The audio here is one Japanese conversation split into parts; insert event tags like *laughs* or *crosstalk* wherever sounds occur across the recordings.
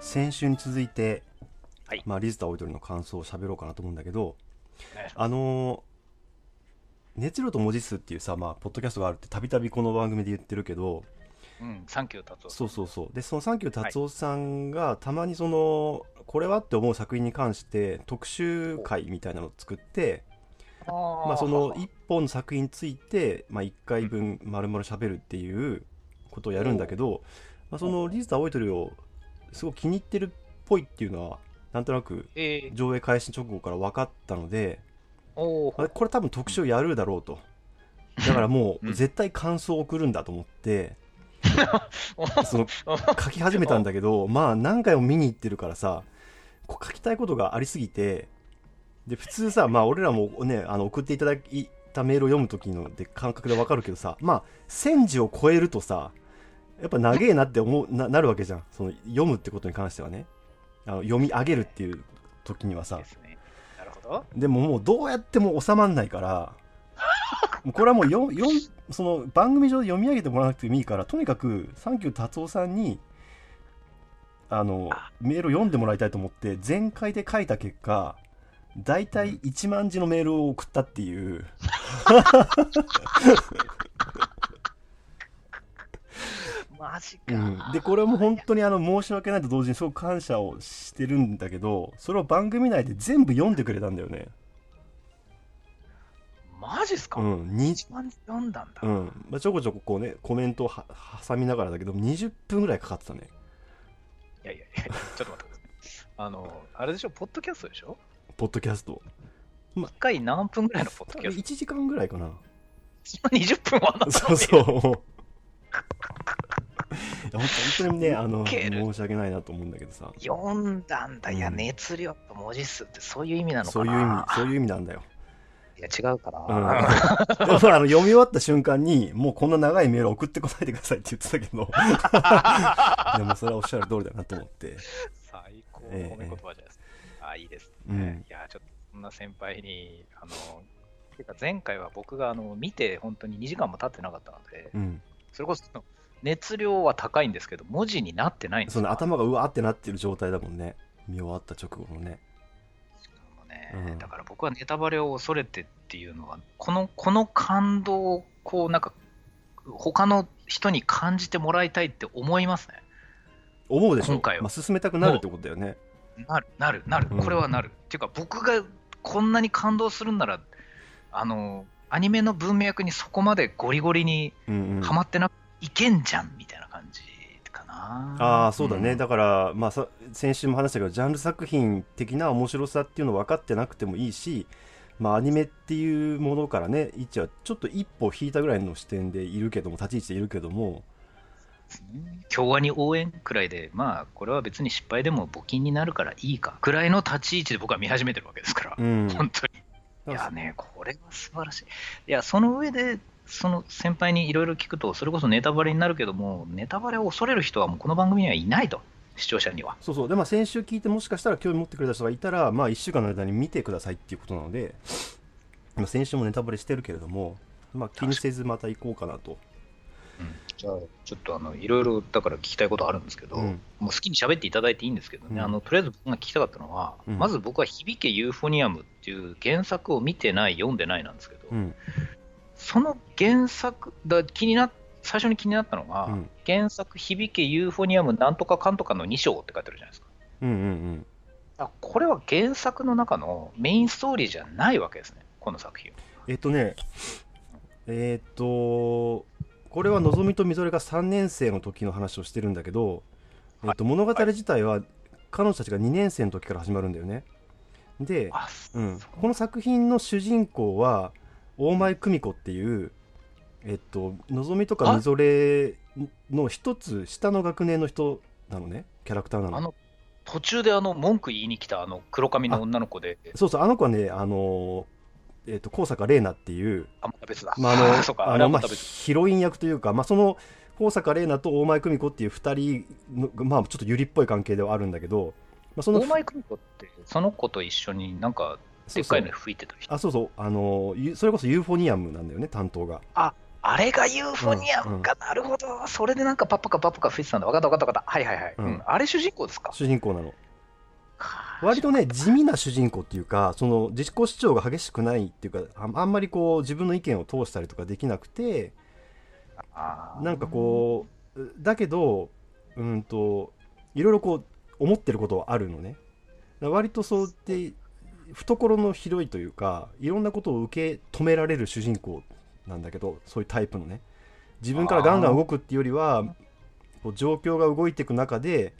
先週に続いて、はい。まあ、リズタオイドリの感想を喋ろうかなと思うんだけどあのー熱量と文字数っていうさ、まあ、ポッドキャストがあるってたびたびこの番組で言ってるけどうん、サンキュー達夫そうそうそう。でそのサンキュー達夫さんがたまにそのこれはって思う作品に関して特集会みたいなのを作ってあまあ、その1本の作品について、まあ、1回分丸々喋るっていうことをやるんだけど、まあ、そのリズタ青い鳥をすごく気に入ってるっぽいっていうのはなんとなくえー、上映開始直後から分かったのでおー。これ多分特集やるだろうと。だからもううん。絶対感想を送るんだと思って *laughs* その書き始めたんだけどまあ何回も見に行ってるからさこう書きたいことがありすぎてで普通さまあ俺らもねあの送っていただいたメールを読む時ので感覚でわかるけどさまあ1000字を超えるとさやっぱ長えなって思う *laughs* ななるわけじゃん。その読むってことに関してはね。あの読み上げるっていう時にはさ。ですね。なるほど。でももうどうやっても収まんないから。*laughs* もうこれはもうよよんその番組上で読み上げてもらわなくてもいいからとにかくサンキュー達夫さんにあのメールを読んでもらいたいと思って全開で書いた結果大体1万字のメールを送ったっていう *laughs* マジか。うん、でこれも本当にあの申し訳ないと同時にすごく感謝をしてるんだけどそれを番組内で全部読んでくれたんだよね。マジっすか、うん、に一番読んだんだ。うん。まあ、ちょこちょここうねコメントをは挟みながらだけど20分ぐらいかかってたね。いやいやいや、ちょっと待ってください。あの、あれでしょ、ポッドキャストでしょ？ポッドキャスト。一回何分ぐらいのポッドキャスト？1時間ぐらいかな。そんな20分はなそうそう本当本当にねあの申し訳ないなと思うんだけどさ読んだんだ。いや、うん熱量と文字数ってそういう意味なのそうかないう意味そういう意味なんだよいや、違うかな。うん *laughs* でもあの読み終わった瞬間にもうこんな長いメール送ってこないでくださいって言ってたけど *laughs* でもそれはおっしゃる通りだなと思って最高のええ褒め言葉じゃないですか。あ、いいですね。うんいや、ちょっとそんな先輩に、あの、てか前回は僕があの見て本当に2時間も経ってなかったので、うんそれこそ熱量は高いんですけど、文字になってないんです。よ。その頭がうわーってなってる状態だもんね。見終わった直後のね。しかもね、うん。だから僕はネタバレを恐れてっていうのは、このこの感動をこうなんか、他の人に感じてもらいたいって思いますね。思うでしょ。今回は。まあ、進めたくなるってことだよね。なる、なる、なる、うん。これはなる。っていうか、僕がこんなに感動するんなら、あの、アニメの文脈にそこまでゴリゴリにうんうん。はまってないけんじゃんみたいな感じかな。ああそうだね、んだから、まあ、さ先週も話したけどジャンル作品的な面白さっていうの分かってなくてもいいし、まあ、アニメっていうものからね一はちょっと一歩引いたぐらいの視点でいるけども立ち位置でいるけども京アニ応援くらいで、まあ、これは別に失敗でも募金になるからいいか、くらいの立ち位置で僕は見始めてるわけですから、うん本当に。いやね、これは素晴らしい。いや、その上で、その先輩にいろいろ聞くと、それこそネタバレになるけども、ネタバレを恐れる人はもうこの番組にはいないと、視聴者には。そうそう。で、まあ、先週聞いてもしかしたら興味持ってくれた人がいたら、まあ、1週間の間に見てくださいっていうことなので、まあ、先週もネタバレしてるけれども、まあ、気にせずまた行こうかなと。じゃあ、ちょっとあのいろいろだから聞きたいことあるんですけど、うん。もう好きに喋っていただいていいんですけどね、うん。あのとりあえず僕が聞きたかったのは、うん。まず僕は響けユーフォニアムっていう原作を見てない、読んでないなんですけど、うんその原作だ気にな最初に気になったのが、うん原作響けユーフォニアムなんとかかんとかの2章って書いてあるじゃないですか。うんうんあこれは原作の中のメインストーリーじゃないわけですね、この作品は。えっとね、えっと、これはのぞみとみぞれが3年生の時の話をしてるんだけど、えっと、物語自体は彼女たちが2年生の時から始まるんだよね。で、あうん、この作品の主人公は大前久美子っていう、えっと、のぞみとかみぞれの一つ下の学年の人なのね。キャラクターなの。あの途中であの文句言いに来たあの黒髪の女の子で、そうそう。あの子はねあのえっと高坂玲奈っていうあ、また別だ。まあ、あの *laughs* まあ。ヒロイン役というか、まあ、その高坂玲奈と大前久美子っていう2人の、まあ、ちょっとゆりっぽい関係ではあるんだけど、まあ、その大前久美子って、その子と一緒になんか、でっかいの吹いてた人。あそうそう。あのゆそれこそユーフォニアムなんだよね担当が。あれがユーフォニアムか、なるほど。それでなんかパッパカパッパカ吹いてたんだ。分かった分かった分かった。はいはいはい。うん。うん。あれ主人公ですか？主人公なの。割とね地味な主人公っていうかその自己主張が激しくないっていうかああんまりこう自分の意見を通したりとかできなくてなんかこうだけどうんといろいろこう思ってることはあるのね。割とそうって懐の広いというかいろんなことを受け止められる主人公なんだけどそういうタイプのね。自分からガンガン動くっていうよりはこう状況が動いていく中で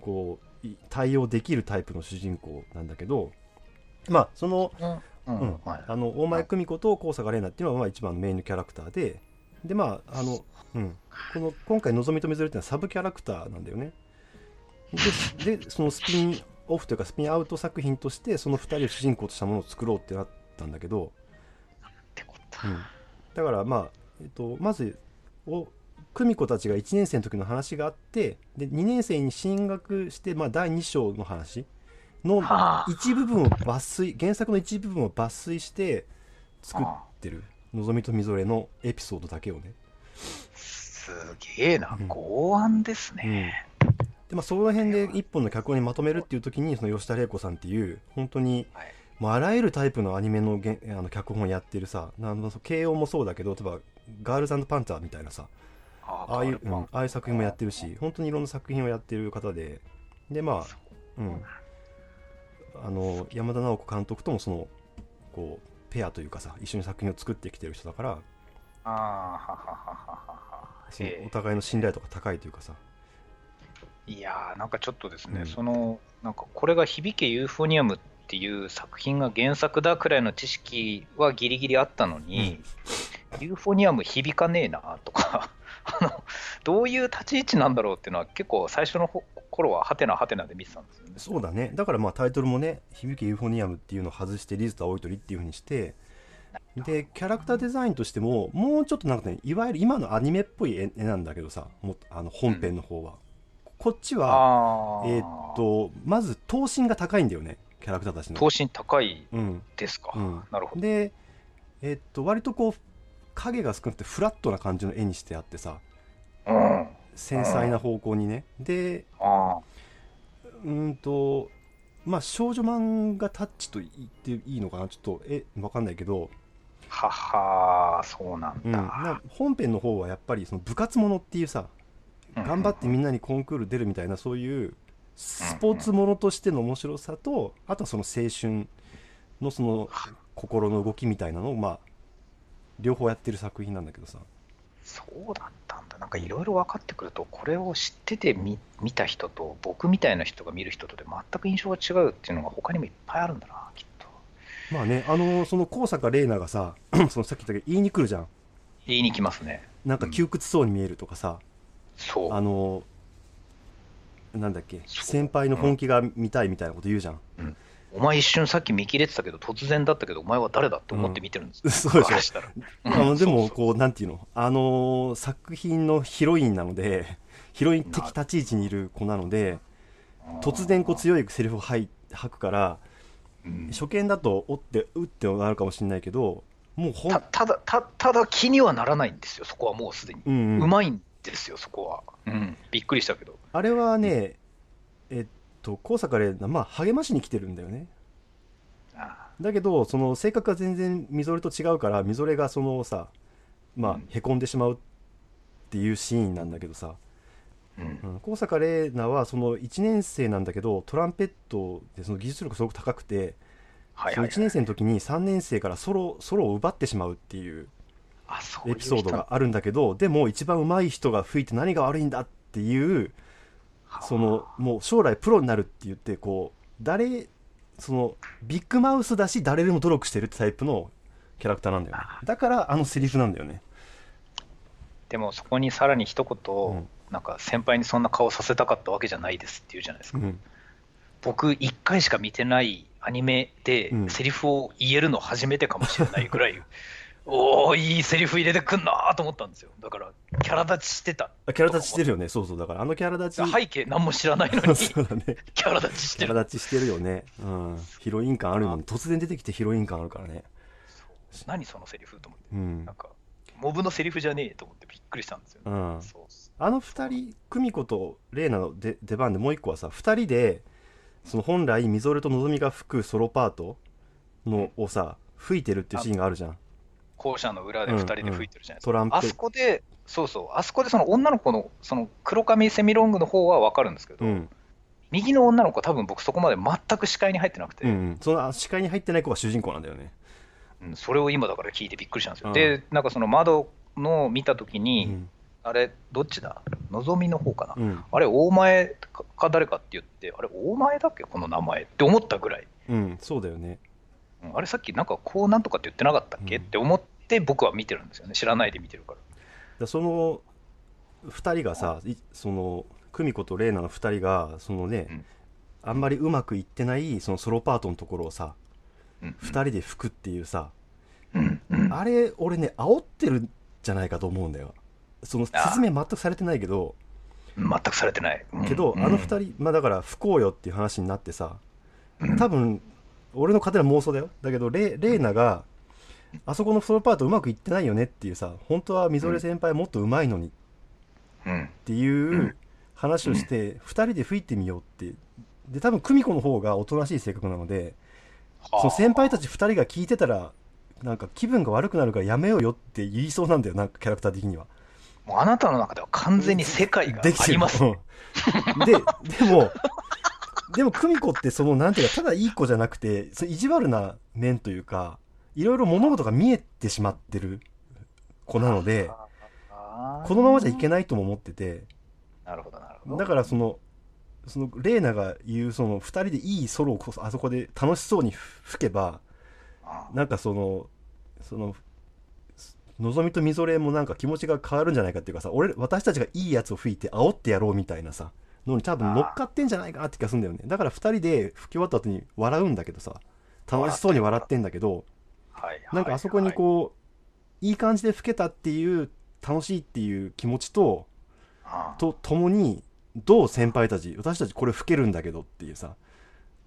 こうい対応できるタイプの主人公なんだけどまあそのうんうんはい。あの大前久美子と高坂玲奈っていうのはまあ一番のメインのキャラクターででまああの、うん、この今回のぞみとみぞれっていうのはサブキャラクターなんだよね。ででそのスピンオフというかスピンアウト作品としてその2人を主人公としたものを作ろうってなったんだけど、ってこと。うん、だからまあ、えっと、まずお久美子たちが1年生の時の話があってで2年生に進学して、まあ、第2章の話のはあ。一部分を抜粋原作の一部分を抜粋して作ってる。のぞみとみぞれのエピソードだけをね、すげえな。うん。剛腕ですね。でまあ、その辺で一本の脚本にまとめるっていう時にその吉田玲子さんっていう本当にはい。もうあらゆるタイプのアニメのげんあの脚本やってるさなんの慶応もそうだけど例えばガールズパンツァーみたいなさあああいう、うんああいう作品もやってるし本当にいろんな作品をやってる方ででまあうんあの山田直子監督ともそのこうペアというかさ一緒に作品を作ってきてる人だからああ、はははははお互いの信頼度が高いというかさいやー、なんかちょっとですね、うん。その、なんかこれが響けユーフォニアムっていう作品が原作だくらいの知識はギリギリあったのに、ユーフォニアム響かねえなとか、*laughs* あの、どういう立ち位置なんだろうっていうのは結構最初のほ頃はハテナハテナで見てたんですよね。そうだね。だからまあタイトルもね「響けユーフォニアム」っていうのを外してリズと青い鳥っていうふうにしてでキャラクターデザインとしてももうちょっとなんかねいわゆる今のアニメっぽい絵絵なんだけどさもうあの本編の方は、こっちは。えーっ、とまず頭身が高いんだよねキャラクターたちの頭身高いうんですか？うんなるほど。でえーっと割とこう影が少なくてフラットな感じの絵にしてあってさうん。繊細な方向にねであうーんとまあ少女漫画タッチと言っていいのかな？ちょっとえわかんないけど、あ。ははそうなんうん、本編の方はやっぱりその部活ものっていうさ頑張ってみんなにコンクール出るみたいなそういうスポーツものとしての面白さとあとはその青春のその心の動きみたいなのをまあ両方やってる作品なんだけどさそうだったんだ。なんかいろいろ分かってくると、これを知ってて見見た人と、僕みたいな人が見る人とで全く印象が違うっていうのが他にもいっぱいあるんだな、きっと。まあねあのその高坂玲奈がさ *clears throat* そのさっき言ったけど言いに来るじゃん言いに来ますね。なんか窮屈そうに見えるとかさ、そう。あのなんだっけ先輩の本気が見たいみたいなこと言うじゃん、お前一瞬さっき見切れてたけど、突然だったけど、お前は誰だって思って見てるんです。よ。*laughs* そうでしょ。*laughs* あのうん。でもこうなんていうの？あのー作品のヒロインなのでヒロイン的立ち位置にいる子なので突然こう強いセリフを吐い吐くからうん。初見だとおってうってなるかもしれないけどもうほんたただたただ気にはならないんですよ、そこはもうすでに。うんうん。うまいんですよ、そこは。うん、びっくりしたけど。あれはねえっと高坂玲奈まあ励ましに来てるんだよね。あだけどその性格が全然みぞれと違うからみぞれがそのさまあうん。へこんでしまうっていうシーンなんだけどさ、うん。うん、高坂玲奈はその1年生なんだけどトランペットでその技術力すごく高くて、そのはいはい、1年生の時に3年生からソロソロを奪ってしまうっていうエピソードがあるんだけどでも一番上手い人が吹いて何が悪いんだっていうそのもう将来プロになるって言ってこう誰そのビッグマウスだし誰でも努力してるタイプのキャラクターなんだよね。だからあのセリフなんだよね。でもそこにさらに一言、うん。なんか先輩にそんな顔させたかったわけじゃないですって言うじゃないですか、うん。僕1回しか見てないアニメでうん。セリフを言えるの初めてかもしれないぐらい、おおいいセリフ入れてくんなと思ったんですよ。だからキャラ立ちしてた。あキャラ立ちしてるよね。そうそう。だからあのキャラ立ち。背景何も知らないのに。*laughs* そうだね。キャラ立ちしてる。キャラ立ちしてるよね。うん。ヒロイン感あるのに突然出てきてヒロイン感あるからね。何そのセリフと思って。うん。なんかモブのセリフじゃねえと思ってびっくりしたんですよ、ね、うあの二人久美子と玲奈の出出番でもう一個はさ二人でその本来みぞれとのぞみが吹くソロパートのをさ吹いてるっていうシーンがあるじゃん校舎の裏で2人で吹いてるじゃないですか、トランプ。あそこで、そうそう、あそこでその女の子のその黒髪セミロングの方は分かるんですけど、うん。右の女の子は多分僕そこまで全く視界に入ってなくて、うんうん。その視界に入ってない子が主人公なんだよね。うんそれを今だから聞いてびっくりしたんですよ。うん。で、なんかその窓の見たときうに、ん。あれ、どっちだ？のぞみの方かな、うん。あれ、大前かか誰かって言って、あれ、大前だっけ？この名前って思ったぐらい。うんそうだよね。うんあれ、さっきなんかこうなんとかって言ってなかったっけ、うん。って思って僕は見てるんですよね。知らないで見てるから。だその2人がさい。その久美子と玲奈の2人がそのね、うん。あんまりうまくいってないそのソロパートのところをさうん。2人で吹くっていうさうん。うん。あれ俺ね煽ってるんじゃないかと思うんだよ。その説明全くされてないけど全くされてない。うん。けど、うん。あの2人まあだから不幸よっていう話になってさうん。多分俺の勝手な妄想だよ。だけどレレーナがあそこのソロパートうまくいってないよねっていうさ本当はみぞれ先輩もっとうまいのにっうんていう話をして2人で吹いてみようって。で多分久美子の方がおとなしい性格なのでその先輩たち2人が聞いてたらなんか気分が悪くなるからやめようよって言いそうなんだよなんかキャラクター的には。もうあなたの中では完全に世界ができてる。あります。うん。ででもでも久美子ってそのなんていうかただいい子じゃなくてその意地悪な面というかいろいろ物事が見えてしまってる子なのでこのままじゃいけないとも思ってて。なるほど、なるほど。だからそのそのレーナが言うその2人でいいソロをこそあそこで楽しそうに吹けばあなんかそのそののぞみとみぞれもなんか気持ちが変わるんじゃないかっていうかさ俺私たちがいいやつを吹いて煽ってやろうみたいなさのに多分乗っかってんじゃないかなって気がするんだよね。だから2人で吹き終わった後に笑うんだけどさ楽しそうに笑ってんだけどはいなんかあそこにこういい感じで吹けたっていう楽しいっていう気持ちとあとともにどう先輩たち私たちこれ吹けるんだけどっていうさ。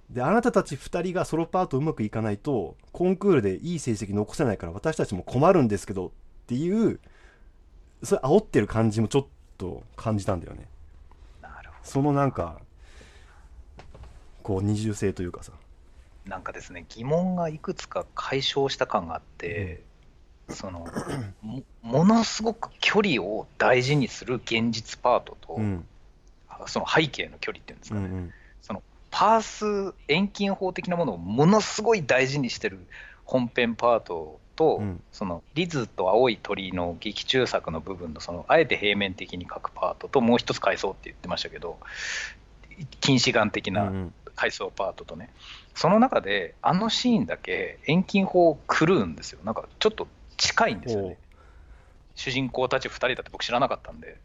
であなたたち2人がソロパートうまくいかないとコンクールでいい成績残せないから私たちも困るんですけどっていうそれ煽ってる感じもちょっと感じたんだよね。なるほそのなんかこう二重性というかさ。ど。なんかですね、疑問がいくつか解消した感があって、そのもものすごく距離を大事にする現実パートと、うん。その背景の距離っていうんですかね、うんうん。そのパース、遠近法的なものをものすごい大事にしてる本編パートと、うん。そのリズと青い鳥の劇中作の部分のそのあえて平面的に書くパートともう一つ階層って言ってましたけど近視眼的うんうなん。階層パートとね、その中であのシーンだけ遠近法を狂うんですよ。なんかちょっと近いんですよね。主人公たち2人だって僕知らなかったんで。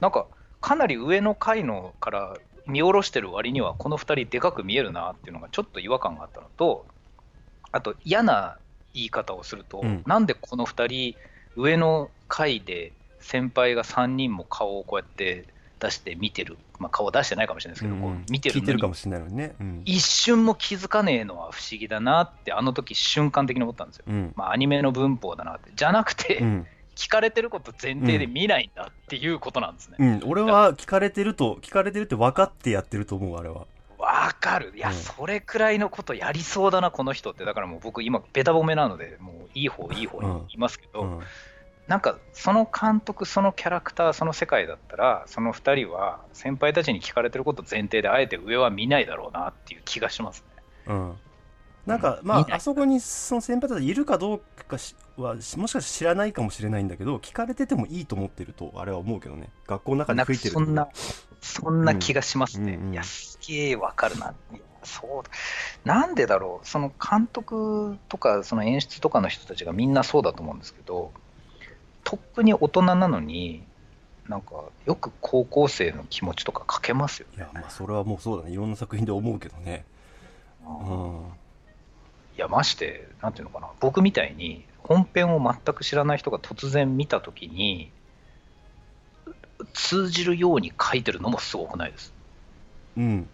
なんかかなり上の階のから見下ろしてる割にはこの2人でかく見えるなっていうのがちょっと違和感があったのとあと嫌な言い方をすると、うん。なんでこの2人上の階で先輩が3人も顔をこうやって出して見てる、まあ、顔出してないかもしれないですけど、うんこう見てる聞いてるかもしれないのにね。うん。一瞬も気づかねえのは不思議だなってあの時瞬間的に思ったんですよ。うん。まあ、アニメの文法だなって。じゃなくて、うん。聞かれてること前提で見ないんだっていうことなんですね。うん、俺は聞かれてると聞かれてるって分かってやってると思うあれは。わかる。いや、うん。それくらいのことやりそうだな、この人って。だからもう僕、今、ベタ褒めなので、もういい方、いい方に言いますけど、うんなんか、その監督、そのキャラクター、その世界だったら、その2人は、先輩たちに聞かれてること前提で、あえて上は見ないだろうなっていう気がしますね。うんなんかうんまああそこにその先輩たちいるかどうかしはしもしかして知らないかもしれないんだけど聞かれててもいいと思ってるとあれは思うけどね学校の中でなんか吹いてるそんな、そんな気がしますね。うんうんうんいや、すげえわかるな。そうだ。なんでだろう。その監督とか、その演出とかの人たちがみんなそうだと思うんですけど、とっくに大人なのに、なんか、よく高校生の気持ちとか書けますよね。いやまあそれはもうそうだね。いろんな作品で思うけどね。うん。いや、まして、なんていうのかな、僕みたいに本編を全く知らない人が突然見たときに、通じるように書いてるのもすごくないです。うん。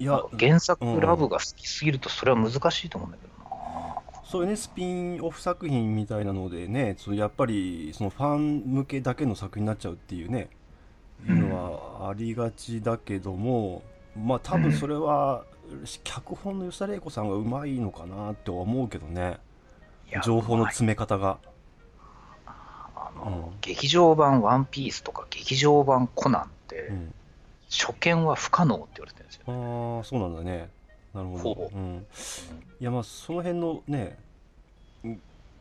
いや原作ラブが好きすぎると、それは難しいと思うんだけどな。そういうねスピンオフ作品みたいなのでねそうやっぱりそのファン向けだけの作品になっちゃうっていうね、いうのはありがちだけどもまあ多分それは、脚本の吉田玲子さんがうまいのかなって思うけどね。情報の詰め方が。あの、うん、劇場版「ワンピースとか劇場版「コナン」って、うん、初見は不可能って言われてるんですよ、ああそうなんだねなるほど、う。ん、いやまあその辺のね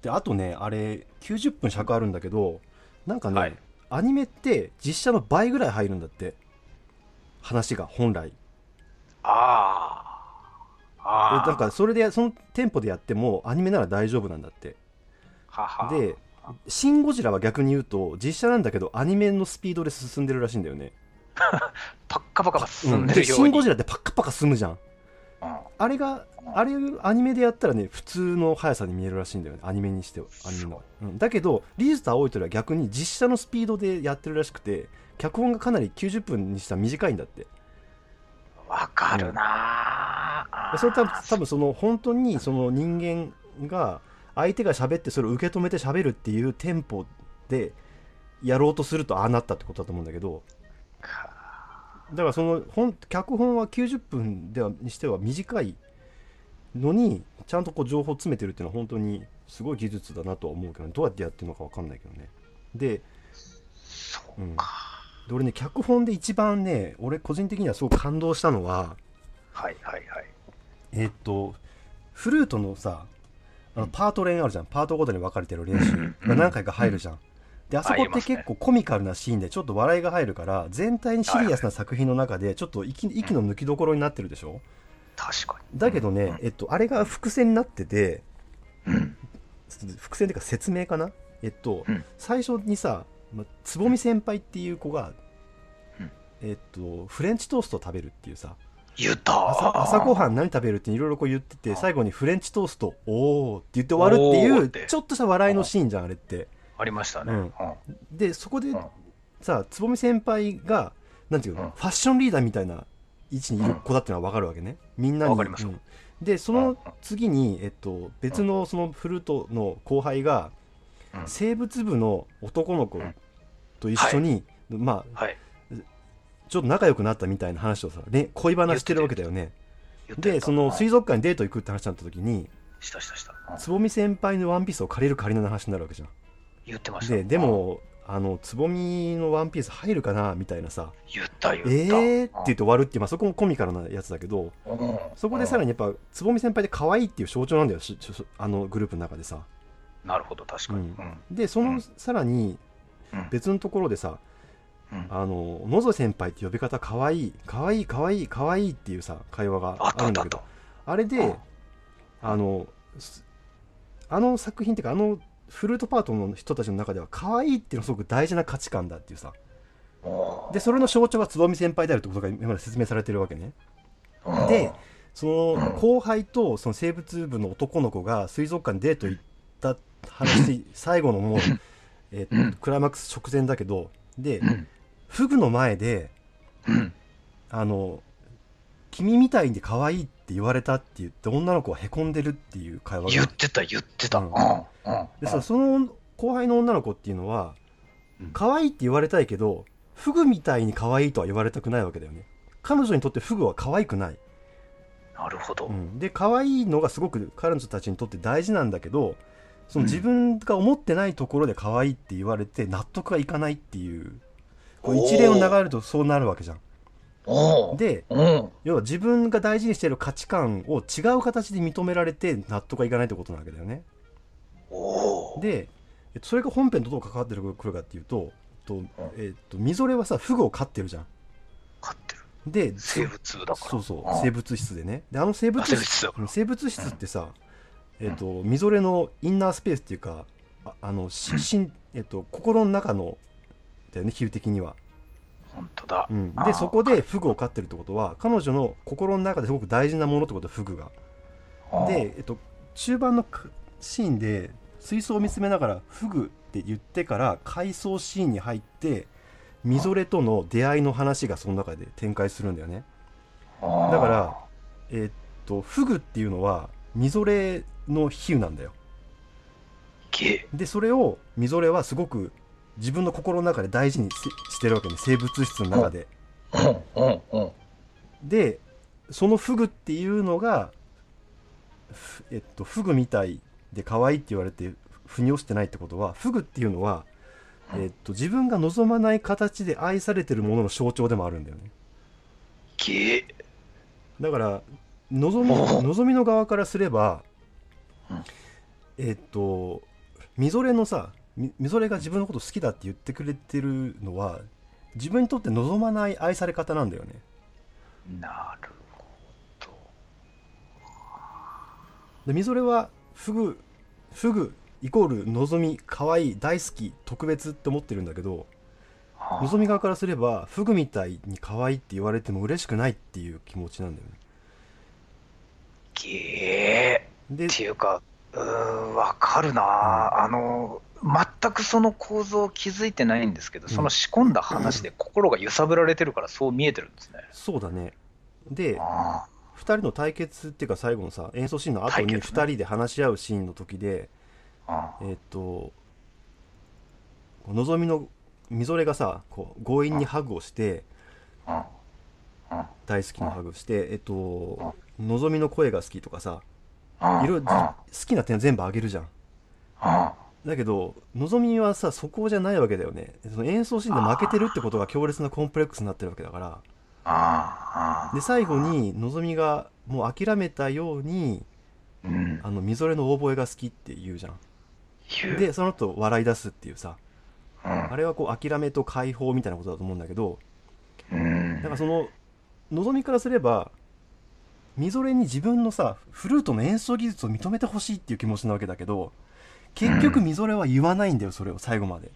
であとねあれ90分尺あるんだけどなんかね、はい、アニメって実写の倍ぐらい入るんだって。話が本来。ああなんかそれでそのテンポでやってもアニメなら大丈夫なんだって。はは。で「シン・ゴジラ」は逆に言うと実写なんだけどアニメのスピードで進んでるらしいんだよね。*laughs* パッカパカ進んでるように、シン・ゴジラってパッカパカ進むじゃんあれがあれアニメでやったらね普通の速さに見えるらしいんだよね。アニメにしてはアニメの、うん、だけどリーズと青い鳥は逆に実写のスピードでやってるらしくて脚本がかなり90分にしたら短いんだって。わかるな、うん、それ多分多分その本当にその人間が相手が喋ってそれを受け止めて喋るっていうテンポでやろうとするとああなったってことだと思うんだけどだからその本脚本は90分ではにしては短いのにちゃんとこう情報を詰めてるっていうのは本当にすごい技術だなとは思うけど、ね、どうやってやってるのか分かんないけどね。でそうか、うん、で俺ね脚本で一番ね俺個人的にはすごく感動したのははいはいはい。えー、っとフルートのさあのパート練あるじゃん。パートごとに分かれてる練習。が何回か入るじゃん、であそこって結構コミカルなシーンでちょっと笑いが入るから全体にシリアスな作品の中でちょっと息息の抜きどころになってるでしょ？確かに。だけどね、えっと、あれが伏線になってて、伏線っていうか説明かな？えっと、最初にさ、ま、つぼみ先輩っていう子が、えっと、フレンチトーストを食べるっていうさ言った。朝朝ごはん何食べるっていろいろこう言ってて最後にフレンチトーストおーって言って終わるっていうちょっとした笑いのシーンじゃんあれってありましたね、うん、でそこで、さつぼみ先輩がなんていうの、ファッションリーダーみたいな位置にいる子だっていうのは分かるわけね。みんなに、でその次に、えっと、別のそのフルートの後輩が、生物部の男の子と一緒に、まあ、ちょっと仲良くなったみたいな話をさ、ね、恋話してるわけだよね。でその水族館にデート行くって話になった時につぼみ先輩のワンピースを借りる借りの話になるわけじゃん言ってました。ででもあのつぼみのワンピース入るかなみたいなさ。言った言った。えー？って言って終わるっていう、まあ、そこもコミカルなやつだけど、そこでさらにやっぱつぼみ先輩で可愛いっていう象徴なんだよあのグループの中でさ。なるほど確かに、うん、でそのさらに別のところでさ、うん、あの野添先輩って呼び方可愛い可愛い可愛い可愛いっていうさ会話があるんだけど。あれで、あのあの作品っていうかあのフルートパートの人たちの中では可愛いっていうのはすごく大事な価値観だっていうさ。でそれの象徴がつぼみ先輩であるってことが今まで説明されてるわけね。でその後輩とその生物部の男の子が水族館にデート行った話 *laughs* 最後のもう、えー、クライマックス直前だけどでフグの前であの君みたいに可愛いって言われたって言って女の子はへこんでるっていう会話が。言ってた言ってた、うん、でさその後輩の女の子っていうのは可愛いって言われたいけどフグみたいに可愛いとは言われたくないわけだよね。彼女にとってフグは可愛くない。なるほど、うん、で可愛いのがすごく彼女たちにとって大事なんだけどその自分が思ってないところで可愛いって言われて納得がいかないっていうこう一連を流れるとそうなるわけじゃんで、要は自分が大事にしている価値観を違う形で認められて納得がいかないってことなわけだよね。でそれが本編とどう関わってくるかっていうとと、えー、とみぞれはさフグを飼ってるじゃん。飼ってる。で生物だから。そうそう生物室でね。であの生物室生物室ってさ、えーと、みぞれのインナースペースっていうかああのししん、えーと、心の中のだよね比喩的には。本当だ、うん、でそこでフグを飼ってるってことは彼女の心の中ですごく大事なものってことフグが。で、えっと、中盤のシーンで水槽を見つめながらフグって言ってから回想シーンに入ってみぞれとの出会いの話がその中で展開するんだよね。だから、えー、っとフグっていうのはみぞれの比喩なんだよ。げでそれをみぞれはすごく自分の心の中で大事にししてるわけね。生物質の中で。でそのフグっていうのがふえっとフグみたいで可愛いって言われて腑に落ちてないってことはフグっていうのは、えっと、自分が望まない形で愛されてるものの象徴でもあるんだよね。げだから望み望みの側からすればうん。えっとみぞれのさみみぞれが自分のこと好きだって言ってくれてるのは自分にとって望まない愛され方なんだよね。なるほど。でみぞれはフグフグイコール望み可愛い大好き特別って思ってるんだけどはあ。望み側からすればフグみたいに可愛いって言われても嬉しくないっていう気持ちなんだよね。げえ。でっていうか、うーん、わかるな、あの、全くその構造を気づいてないんですけど、その仕込んだ話で心が揺さぶられてるから、そう見えてるんですね。そうだね。であ2人の対決っていうか最後のさ演奏シーンの後に2対決ね。人で話し合うシーンの時で、あ、えーっとのぞみのみぞれがさこう強引にハグをして大好きなハグをしてえっとのぞみの声が好きとかさいろいろあ好きな点全部あげるじゃん。あ、だけどのぞみはさそこじゃないわけだよね。その演奏シーンで負けてるってことが強烈なコンプレックスになってるわけだから。で最後にのぞみがもう諦めたようにうん、あのみぞれの覚えが好きって言うじゃん。でその後笑い出すっていうさ。うん。あれはこう諦めと解放みたいなことだと思うんだけどうん。だからそののぞみからすればみぞれに自分のさフルートの演奏技術を認めてほしいっていう気持ちなわけだけど結局みぞれは言わないんだよそれを最後まで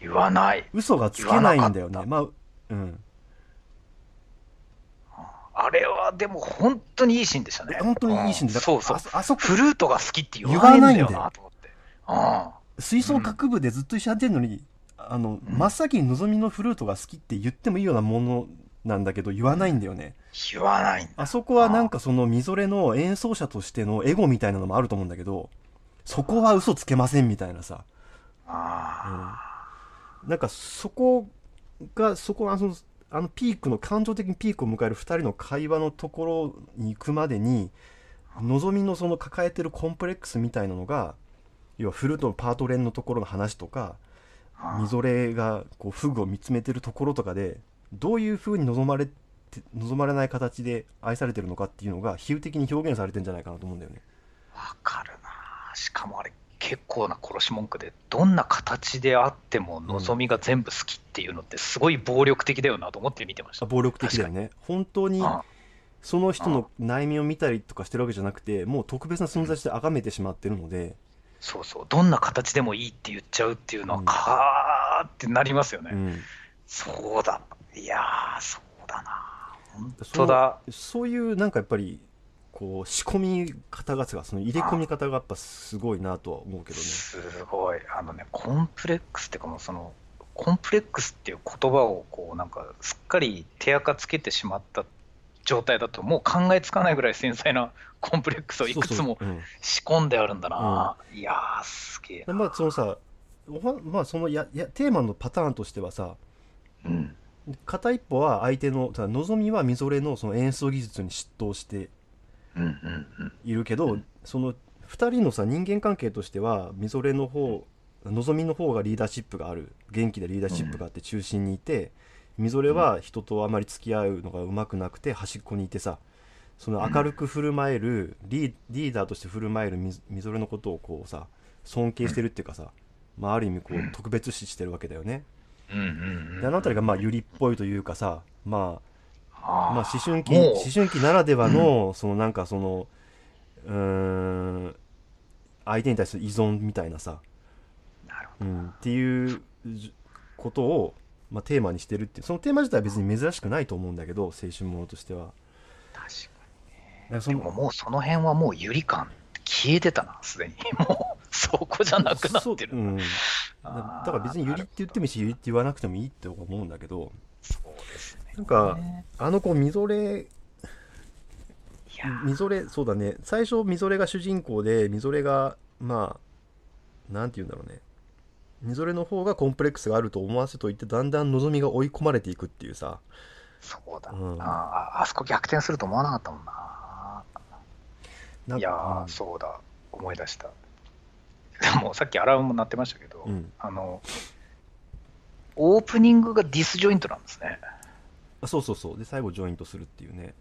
言わない。嘘がつけないんだよねまあうんあれはでも本当にいいシーンでしたね。本当にいいシーンでだうんそうそうあ。そあそこフルートが好きって言わないんだよなと思って。あ吹奏楽部でずっと一緒にやってんのに、あの真っ先にのぞみのフルートが好きって言ってもいいようなものなんだけど言わないんだよね、言わないんだ。あそこはなんかそのみぞれの演奏者としてのエゴみたいなのもあると思うんだけどそこは嘘つけませんみたいなさ、あなんかそこがそこあのあのピークの感情的にピークを迎える2人の会話のところに行くまでにのぞみのその抱えてるコンプレックスみたいなのが要はフルートのパート連のところの話とかあみぞれがこうフグを見つめてるところとかでどういう風に望まれて望まれない形で愛されてるのかっていうのが比喩的に表現されてんじゃないかなと思うんだよね。わかるな。しかもあれ、結構な殺し文句で、どんな形であっても望みが全部好きっていうのって、すごい暴力的だよなと思って見てました。暴力的だよね。本当にあその人の内面を見たりとかしてるわけじゃなくてもう特別な存在として崇めてしまってるので、そうそう、どんな形でもいいって言っちゃうっていうのは、うんかーってなりますよね。うん、そうだ。いやー、そうだな。本そ当だ。そういうなんかやっぱりこう仕込み方がその入れ込み方がやっぱすごいなとは思うけどね。すごい。あのね、コンプレックスっていうかもうその、コンプレックスっていう言葉をこうなんかすっかり手垢つけてしまった状態だともう考えつかないぐらい繊細な *laughs* コンプレックスをいくつも仕込んであるんだな。いやー、すげえな。まあそのさおはまあそのややテーマのパターンとしてはさうん。片一方は相手のただ望みはみぞれのその演奏技術に嫉妬してうんうんうん。いるけど、その2人のさ人間関係としてはみぞれの方望みの方がリーダーシップがある。元気でリーダーシップがあって中心にいて、みぞれは人とあまり付き合うのがうまくなくて端っこにいてさその明るく振る舞えるリーダーとして振る舞えるみみぞれのことをこうさ尊敬してるっていうかさ、まあ、ある意味こう特別視してるわけだよね。であの辺りがまあゆりっぽいというかさまああまあ、思春期思春期ならではの、そのなんかそのうーん相手に対する依存みたいなさ、なるほうん、っていうじことを、まあ、テーマにしてるってそのテーマ自体は別に珍しくないと思うんだけど青春ものとしてはど。確かに。でももうその辺はもうゆり感消えてたな、すでに。もうそこじゃなくなってる。そううん、だから別にゆりって言ってもいいしゆりって言わなくてもいいって思うんだけどそうですね。なんかあの子みぞれやみぞれそうだね。最初みぞれが主人公でみぞれがまあなんて言うんだろうね。みぞれの方がコンプレックスがあると思わせといてだんだんのぞみが追い込まれていくっていうさ。そうだうん。な、ああそこ逆転すると思わなかったもんな。いやー、うん。そうだ、思い出した。でもさっきアラームも鳴ってましたけど、うん。あの、オープニングがディスジョイントなんですね。あそうそうそうで最後ジョイントするっていうね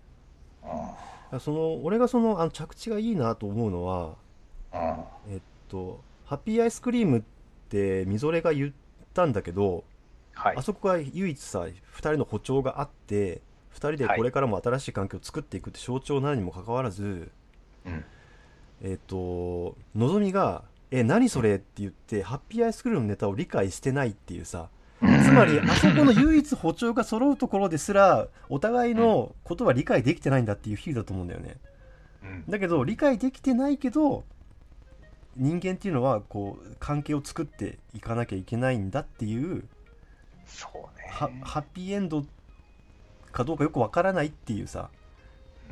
うその俺がそのあの着地がいいなと思うのは。えっとハッピーアイスクリームってみぞれが言ったんだけどはいあ。そこが唯一さ2人の歩調があって2人でこれからも新しい環境を作っていくって象徴なのにもかかわらず、うん。えっ、とのぞみが「え何それ?」って言ってハッピーアイスクリームのネタを理解してないっていうさつまりあそこの唯一歩調が揃うところですらお互いのことは理解できてないんだっていう比喩だと思うんだよね。うん、だけど理解できてないけど人間っていうのはこう関係を作っていかなきゃいけないんだっていうそうね。はハッピーエンドかどうかよくわからないっていうさ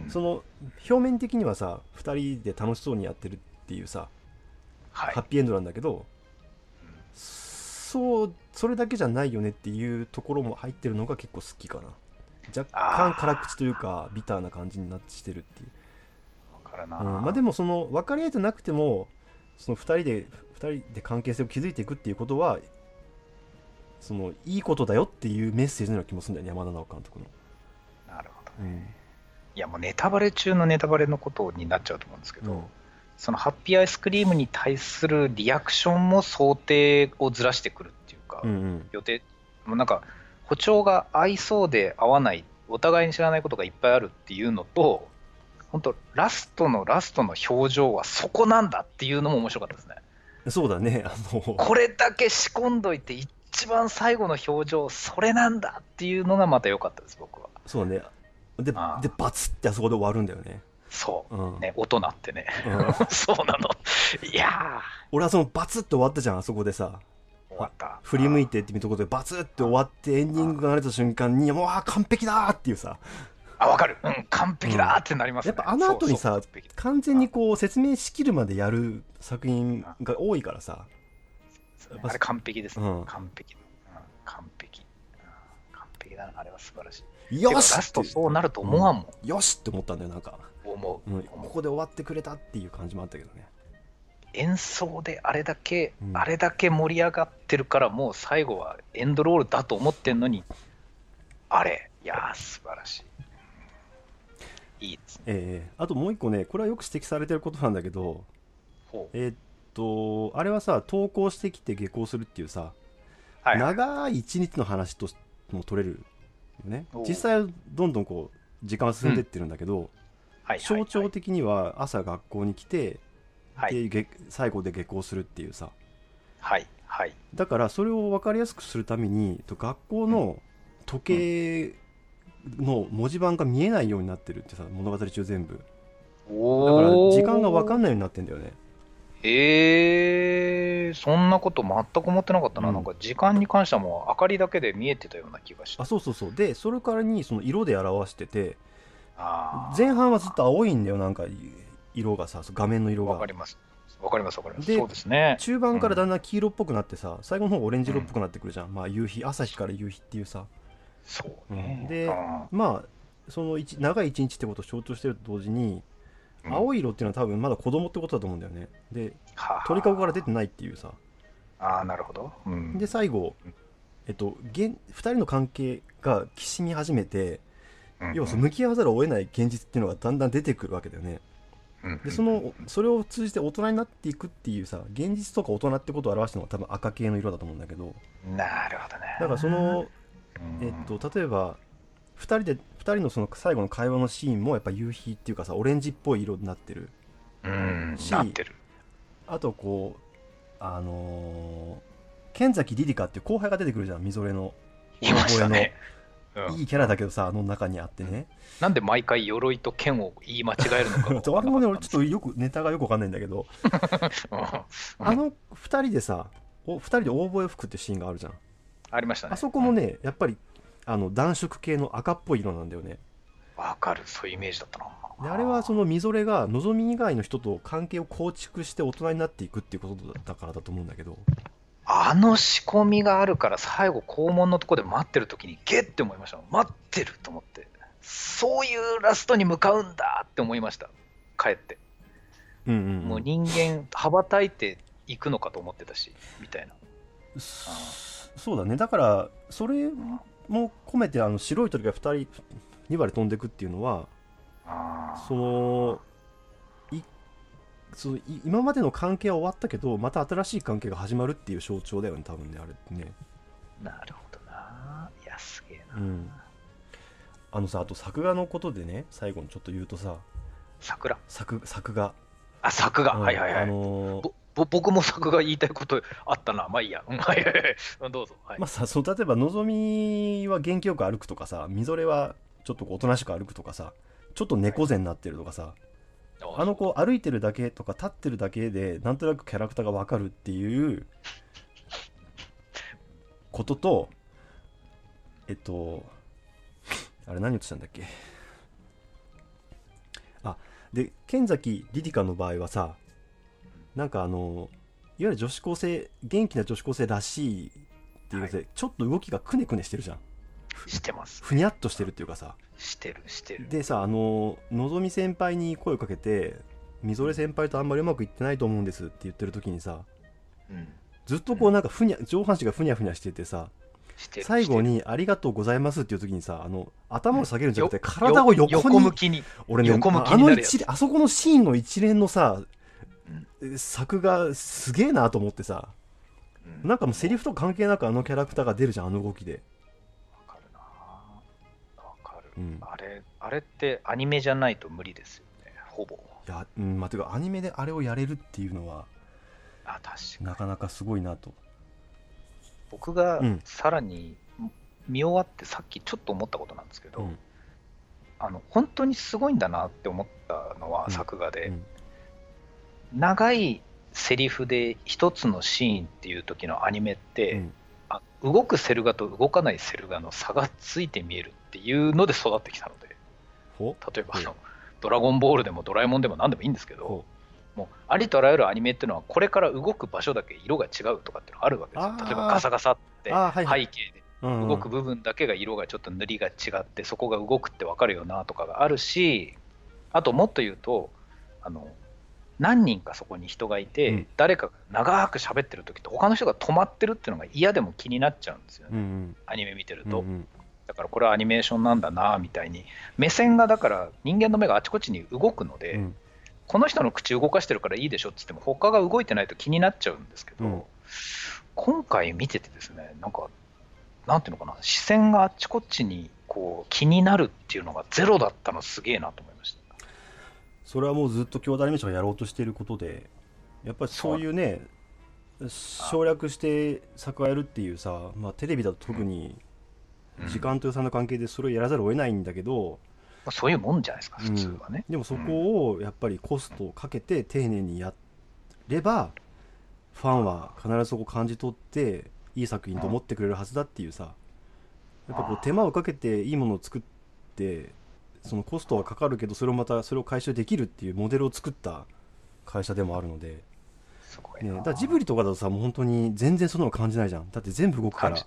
うん。その表面的にはさ2人で楽しそうにやってるっていうさはい。ハッピーエンドなんだけどうんそうそれだけじゃないよねっていうところも入ってるのが結構好きかな。若干辛口というかビターな感じになってしてるっていう、わかるな。うん。まあ、でもその分かり合えてなくてもその2人で2人で関係性を築いていくっていうことはそのいいことだよっていうメッセージのような気もするんだよね山田直監督の、なるほど。うん。いや、もうネタバレ中のネタバレのことになっちゃうと思うんですけど、うんそのハッピーアイスクリームに対するリアクションも想定をずらしてくるっていうか、うんうん。予定、もうなんか、歩調が合いそうで合わない、お互いに知らないことがいっぱいあるっていうのと、本当、ラストのラストの表情はそこなんだっていうのも面白かったですね。そうだねあの。これだけ仕込んどいて、一番最後の表情、それなんだっていうのがまた良かったです、僕は。そうだね。ででバツってあそこで終わるんだよね、そうう。んね、音鳴ってね。うん *laughs* そうなの。いや俺はそのバツって終わったじゃんあそこでさー、終わった。振り向いてって見たことでバツって終わってエンディングが流れた瞬間にもう完璧だーっていうさあ、わかる。うん、完璧だーってなりますね。やっぱあの後にさ完全にこう説明しきるまでやる作品が多いからさあれ完璧ですね。うん完璧。うん完璧。うん完璧だな。あれは素晴らしい。よしラストそうなると思わんもん。よしって思ったんだよなんか、思う、うん、ここで終わってくれたっていう感じもあったけどね。演奏であれだけ、うん。あれだけ盛り上がってるから、もう最後はエンドロールだと思ってんのに、あれ、いやー、素晴らしい。いいですね。えーあともう一個ねこれはよく指摘されてることなんだけどえーっとあれはさ投稿してきて下校するっていうさ、はい、はい。長い一日の話とも取れるよね。実際はどんどんこう時間は進んでってるんだけど、はい象徴的には朝学校に来て、はい。で下最後で下校するっていうさはい。はい。だからそれを分かりやすくするためにと学校の時計の文字盤が見えないようになってるってさ物語中全部だからお時間が分かんない。ようになってんだよねえー、そんなこと全く思ってなかったな。うんなんか時間に関してはもう明かりだけで見えてたような気がして。あそうそうそうでそれからにその色で表してて前半はずっと青いんだよなんか色がさ画面の色が。わかります。わかります、わかります。でそうですね。中盤からだんだん黄色っぽくなってさ最後の方オレンジ色っぽくなってくるじゃん、まあ夕日朝日から夕日っていうさ。そうね。うん。でうん。まあその一長い一日ってことを象徴してると同時にうん。青い色っていうのは多分まだ子供ってことだと思うんだよね。ではあ。鳥かごから出てないっていうさ。ああ、なるほど。うん。で最後えっと現2人の関係がきしみ始めてうん要はその向き合わざるを得ない現実っていうのがだんだん出てくるわけだよね。うんでそのそれを通じて大人になっていくっていうさ現実とか大人ってことを表したのが多分赤系の色だと思うんだけど。なるほどね。だからそのうん。えっと、例えば2人で2人のその最後の会話のシーンもやっぱ夕日っていうかさオレンジっぽい色になってる。うん、しなってる。あとこうあのー、剣崎リリカっていう後輩が出てくるじゃんみぞれの。いましたね。うん。いいキャラだけどさあの中にあってね。なんで毎回鎧と剣を言い間違えるのか *laughs* あれもね俺ちょっとよくネタがよくわかんないんだけど。うん。あの2人でさお2人で大声を吹くってシーンがあるじゃん。ありましたね。あそこもねやっぱりあの暖色系の赤っぽい色なんだよね。わかる、そういうイメージだったな。であれはそのみぞれがのぞみ以外の人と関係を構築して大人になっていくっていうことだったからだと思うんだけどあの仕込みがあるから、最後、校門のとこで待ってる時に、ゲッって思いました。待ってると思って。そういうラストに向かうんだって思いました。帰って。うんうん、うん、もう人間、羽ばたいていくのかと思ってたし、みたいな。そうだねだからそれも込めてあの白い鳥が2人2羽で飛んでいくっていうのはそのいそのい今までの関係は終わったけどまた新しい関係が始まるっていう象徴だよね多分ねあれってね。なるほどな。いやすげえな、うんあのさあと作画のことでね最後にちょっと言うとさ桜。作作画。あ作画、うんはいはいはい、あのーぼぼ僕も作画言いたいことあったな。まあいいや。うんはいはいはい。どうぞ。はい、まあさその例えばのぞみは元気よく歩くとかさみぞれはちょっとおとなしく歩くとかさちょっと猫背になってるとかさ、あの子歩いてるだけとか立ってるだけでなんとなくキャラクターがわかるっていうこととえっとあれ何言ってたんだっけ？あで剣崎リリカの場合はさなんかあのいわゆる女子高生元気な女子高生らしいっていうので、ちょっと動きがくねくねしてるじゃん。してます。ふにゃっとしてるっていうかさしてるしてる。でさあののぞみ先輩に声をかけてみぞれ先輩とあんまりうまくいってないと思うんですって言ってる時にさうん。ずっとこうなんかふにゃ上半身がふにゃふにゃしててさ最後に「ありがとうございます」っていう時にさあの頭を下げるんじゃなくてよ体を横に横向きに。俺ね横向きあのになるやつ。一連あそこのシーンの一連のさ作がすげえなと思ってさうん。なんかもうセリフと関係なくあのキャラクターが出るじゃんあの動きで、うん、あれあれってアニメじゃないと無理ですよね。ほぼ。いやうんまあてかアニメであれをやれるっていうのはあ確かに。なかなかすごいなと。僕がうん。さらに見終わってさっきちょっと思ったことなんですけど、うん。あの本当にすごいんだなって思ったのはうん。作画で、うん。長いセリフで一つのシーンっていう時のアニメって、うんあ動くセル画と動かないセル画の差がついて見えるっていうので育ってきたので。ほ例えばあの、ほドラゴンボールでもドラえもんでも何でもいいんですけどほもうありとあらゆるアニメっていうのはこれから動く場所だけ色が違うとかっていうのがあるわけですよ。例えばガサガサって背景で。動く部分だけが色がちょっと塗りが違ってそこが動くって分かるよなとかがあるしあともっと言うとあの何人かそこに人がいて、うん。誰かが長く喋ってる時って他の人が止まってるっていうのが嫌でも気になっちゃうんですよね、うんうん。アニメ見てると、うんうん。だからこれはアニメーションなんだなみたいに。目線がだから人間の目があちこちに動くので、うん。この人の口動かしてるからいいでしょっつっても他が動いてないと気になっちゃうんですけど、うん。今回見ててですねなんかなんていうのかな視線があっちこっちにこう気になるっていうのがゼロだったのすげえなと思いましたそれはもうずっと兄弟アニメーションがやろうとしていることでやっぱりそういうね省略して作画やるっていうさ、まあ、テレビだと特にうん。時間と予算の関係でそれをやらざるを得ないんだけど、まあそういうもんじゃないですかうん普通はね、でもそこをやっぱりコストをかけて丁寧にやればファンは必ずそこを感じ取っていい作品と思ってくれるはずだっていうさ。やっぱこう手間をかけていいものを作ってそのコストはかかるけどそれをまたそれを回収できるっていうモデルを作った会社でもあるので、ね、だからジブリとかだとさもう本当に全然そんなの感じないじゃん。だって全部動くから。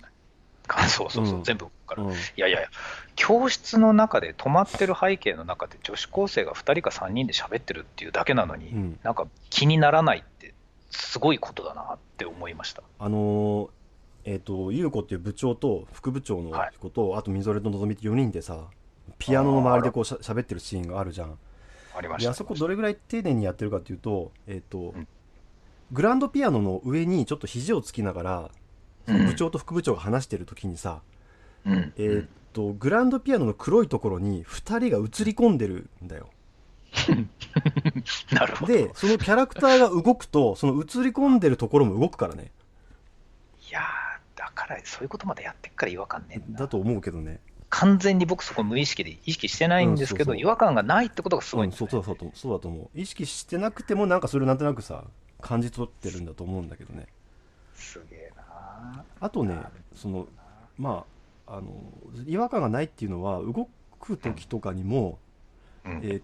そうそうそう、うん。全部から、うん。いやいやいや教室の中で止まってる背景の中で女子高生が2人か3人で喋ってるっていうだけなのに、うん。なんか気にならないってすごいことだなって思いました。あのーえっ、と優子っていう部長と副部長の子と、あとみぞれとのぞみって4人でさピアノの周りでこうしゃ喋ってるシーンがあるじゃん。ありました。であそこどれぐらい丁寧にやってるかっていうと,、えっとんグランドピアノの上にちょっと肘をつきながら、うん。部長と副部長が話してる時にさ、うん。えーっとグランドピアノの黒いところに2人が映り込んでるんだよ。*laughs* なるほど。でそのキャラクターが動くとその映り込んでるところも動くからね。いやーだからそういうことまでやってっから違和感ねえんだ。だと思うけどね完全に僕そこ無意識で意識してないんですけど、うんそうそう。違和感がないってことがすごいんですね、うんそうそうそうそうだと思う。意識してなくてもなんかそれをなんとなくさ感じ取ってるんだと思うんだけどね。すげえなあとねそのまああの違和感がないっていうのは動く時とかにもうん。えーっ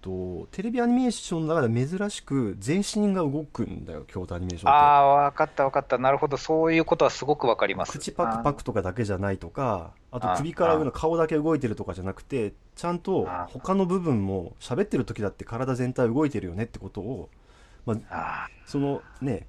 とテレビアニメーションの中では珍しく全身が動くんだよ京都アニメーションってああ、分かった分かった。なるほど。そういうことはすごく分かります。口パクパクとかだけじゃないとかあとあ首から上の顔だけ動いてるとかじゃなくてちゃんとあ他の部分も喋ってる時だって体全体動いてるよねってことをああそのね、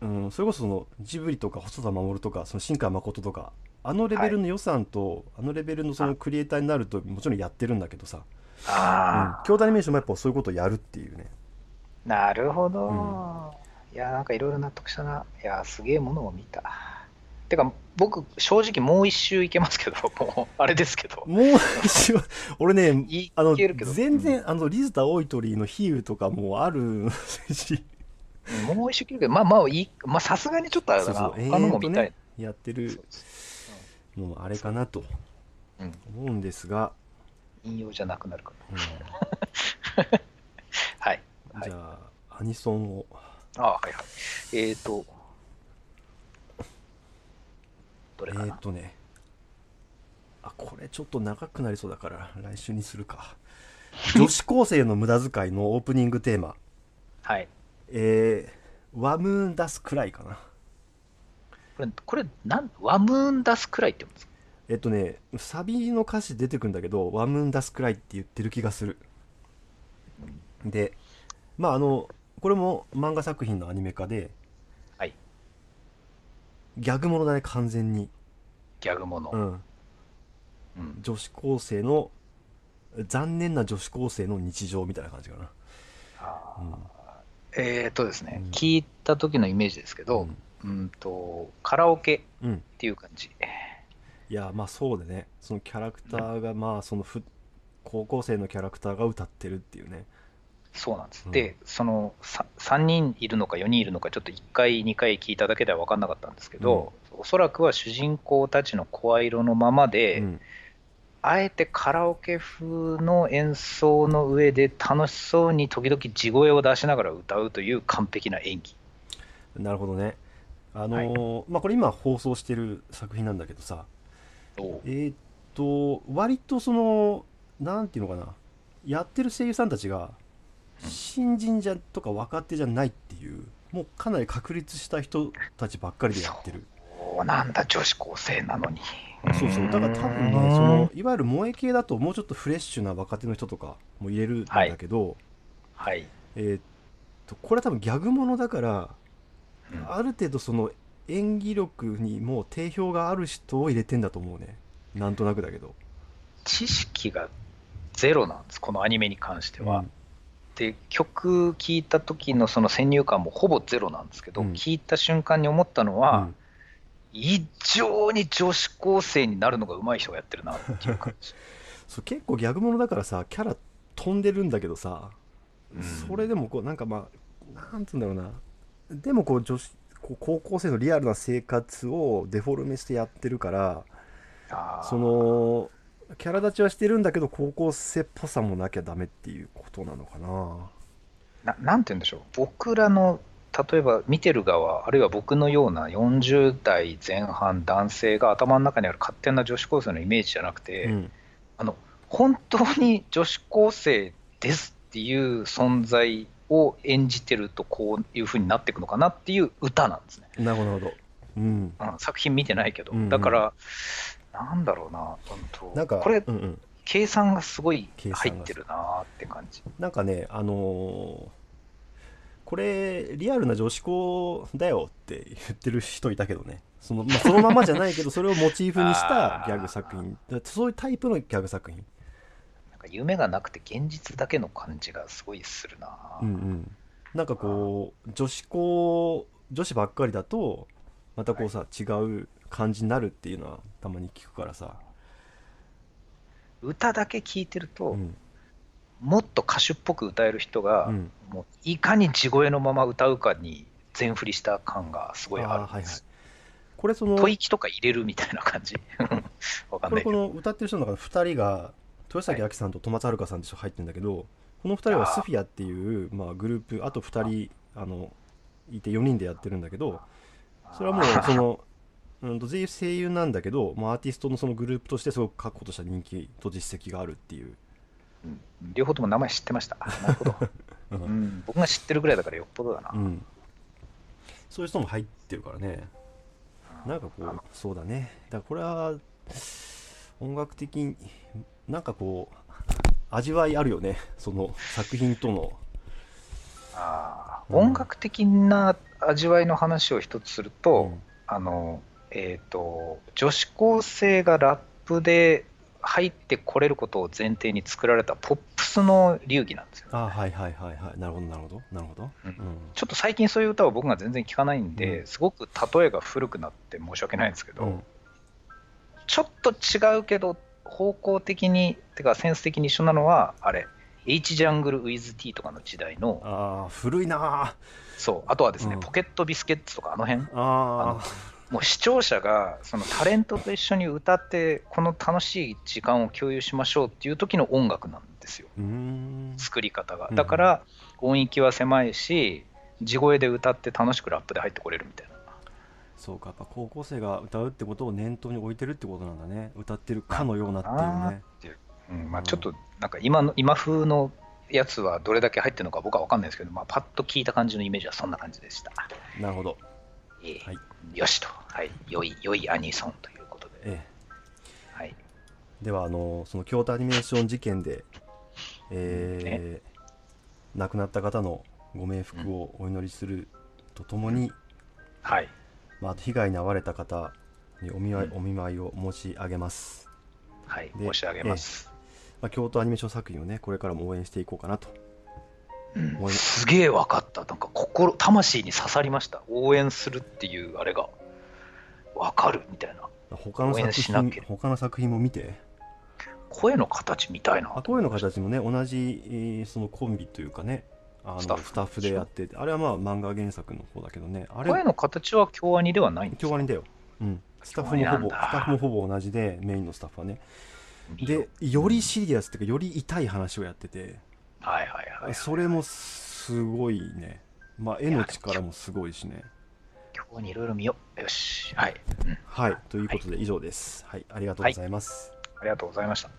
うん、それこそそのジブリとか細田守とかその新海誠とかあのレベルの予算と、あのレベルのそのクリエイターになるともちろんやってるんだけどさ、ああうん、京都アニメーションもやっぱそういうことをやるっていうねなるほど。うんいや、なんかいろいろ納得したな。いや、すげえものを見た。てか、僕、正直もう一周いけますけど、*laughs* もう、あれですけど。もう一応 *laughs* 俺ねいあのいけるけど全然、あのリズタ大イトリーの比喩とかもあるし *laughs* もう一周いけるけど、まあまあいい、まあさすがにちょっとあれだな。そうそう他のも見たい。ねやってるのもあれかなとうん、思うんですが、引用じゃなくなるかうん。ら。*laughs* はい。はい。じゃあアニソンを。あはいはい。えっ、ー、と、どれかな、えーっとね。あこれちょっと長くなりそうだから来週にするか。*laughs* 女子高生の無駄遣いのオープニングテーマ。はい。えー、ワムーンダスくらいかな。これ、これなん、ワムーンダスくらいって言うんですか？えっとねサビの歌詞出てくるんだけどワムーンダスくらいって言ってる気がする。でまああのこれも漫画作品のアニメ化ではい。ギャグものだね完全に、ギャグもの。うん、うん。女子高生の残念な女子高生の日常みたいな感じかな、うん。えっ、ー、とですね、うん。聞いた時のイメージですけど、うん、と、カラオケっうん、ていう感じ。いやまあそうでね。そのキャラクターがまあそのふ高校生のキャラクターが歌ってるっていうね。そうなんです。うん。で、そのさ3人いるのか4人いるのか、ちょっと1回、2回聞いただけでは分かんなかったんですけど、おそらくは主人公たちの声色のままで、うん。あえてカラオケ風の演奏の上で楽しそうに時々地声を出しながら歌うという完璧な演技。なるほどね。あのーまあこれ今放送してる作品なんだけどさえーっと割とそのなんていうのかな。やってる声優さんたちがうん。新人じゃとか若手じゃないっていうもうかなり確立した人たちばっかりでやってる。そうなんだ、女子高生なのに。そうそう。だから多分ねそのいわゆる萌え系だともうちょっとフレッシュな若手の人とかも入れるんだけど、はい。えーっとこれは多分ギャグものだからうん。ある程度その演技力にもう定評がある人を入れてんだと思うね。なんとなくだけど。知識がゼロなんです、このアニメに関しては。うん。で曲聴いた時のその先入観もほぼゼロなんですけど、うん。聞いた瞬間に思ったのは、うん。異常に女子高生になるのが上手い人がやってるなっていう感じ。*laughs* そう結構ギャグものだからさキャラ飛んでるんだけどさ、うん。それでもこうなんかまあなんつうんだろうな。でもこう女子高校生のリアルな生活をデフォルメしてやってるからそのキャラ立ちはしてるんだけど高校生っぽさもなきゃダメっていうことなのかな。ななんて言うんでしょう、僕らの例えば見てる側、あるいは僕のような40代前半男性が頭の中にある勝手な女子高生のイメージじゃなくて、うん。あの本当に女子高生ですっていう存在を演じてるとこういう風になっていくのかなっていう歌なんですね。なるほど。うん。うん作品見てないけど、うんうん。だから、なんだろうな、本当なんかこれ、うんうん、計算がすごい入ってるなって感じ。なんかねあのーこれリアルな女子校だよって言ってる人いたけどね。その,、まあ、そのままじゃないけどそれをモチーフにしたギャグ作品。*laughs* だそういうタイプのギャグ作品夢がなくて現実だけの感じがすごいするな、うんうん。なんかこう女子校女子ばっかりだとまたこうさ、違う感じになるっていうのはたまに聞くからさ、歌だけ聴いてると、うん。もっと歌手っぽく歌える人が、うん、もういかに地声のまま歌うかに全振りした感がすごいあるんあーはいはい。です。これその吐息とか入れるみたいな感じ。*laughs* わかんこれこないけど。の歌ってる人の中の2人が豊崎亜紀さんと戸松遥さんって人入ってるんだけどこの2人はスフィアっていうまあ、グループあと2人あ。のいて4人でやってるんだけどそれはもうそのうんと全員声優なんだけど、まあ、アーティストのそのグループとしてすごく確固とした人気と実績があるっていう。うん。両方とも名前知ってました。なるほど。う *laughs* うん。ん、僕が知ってるぐらいだからよっぽどだな。うん、そういう人も入ってるからね。なんかこうそうだね。だからこれは音楽的になんかこう味わいあるよねその作品との。うんあー音楽的な味わいの話を一つすると、うん。あの、えっ、と、女子高生がラップで入ってこれることを前提に作られたポップスの流儀なんですよ。あはいはいはいはい。なるほどなるほど。なるほど、うん。うん。ちょっと最近そういう歌を僕が全然聞かないんで、うん。すごく例えが古くなって申し訳ないんですけど、うん。ちょっと違うけど、方向的に、てかセンス的に一緒なのは、あれ、H ジャングル with T とかの時代の、ああ古いなそう、あとはですね、うん。ポケットビスケッツとかあの辺、ああもう視聴者がそのタレントと一緒に歌って、この楽しい時間を共有しましょうっていう時の音楽なんですよ、作り方が。う。ん。だから、音域は狭いし、地声で歌って楽しくラップで入ってこれるみたいな。そうかやっぱ高校生が歌うってことを念頭に置いてるってことなんだね。歌ってるかのようなっていうね。まあ、うん。ちょっとなんか今の今風のやつはどれだけ入ってるのか僕は分かんないですけど、まあ、パッと聞いた感じのイメージはそんな感じでした。なるほど。ええ。はい。よしと、はい、良い良いアニソンということで、えはい、えではあのその京都アニメーション事件でえー亡くなった方のご冥福をお祈りするとともに、はい、まあ、あと被害に遭われた方にお見舞い、うん。お見舞いを申し上げます、はい、で申し上げます。まあ、京都アニメーション作品をねこれからも応援していこうかなと。うん。す。げえ分かった、なんか心、魂に刺さりました、応援するっていうあれが。分かるみたいな、他の作品他の作品も見て。声の形みたいな。あ、声の形もね同じ、えーそのコンビというかねあのススタッフタッフでやってて。あれはまあ漫画原作の方だけどね。あれ声の形は京アニではないんですか？京アニだよ、うん、スタッフもほぼスタッフもほぼ同じでメインのスタッフはね。でよりシリアスっていうかより痛い話をやってて。はいはいはい、はい、それもすごいね。まあ絵の力もすごいしね。今日にいろいろ見よう。よし。はい、うん。はい。ということで以上です。はい。ありがとうございます、ありがとうございました。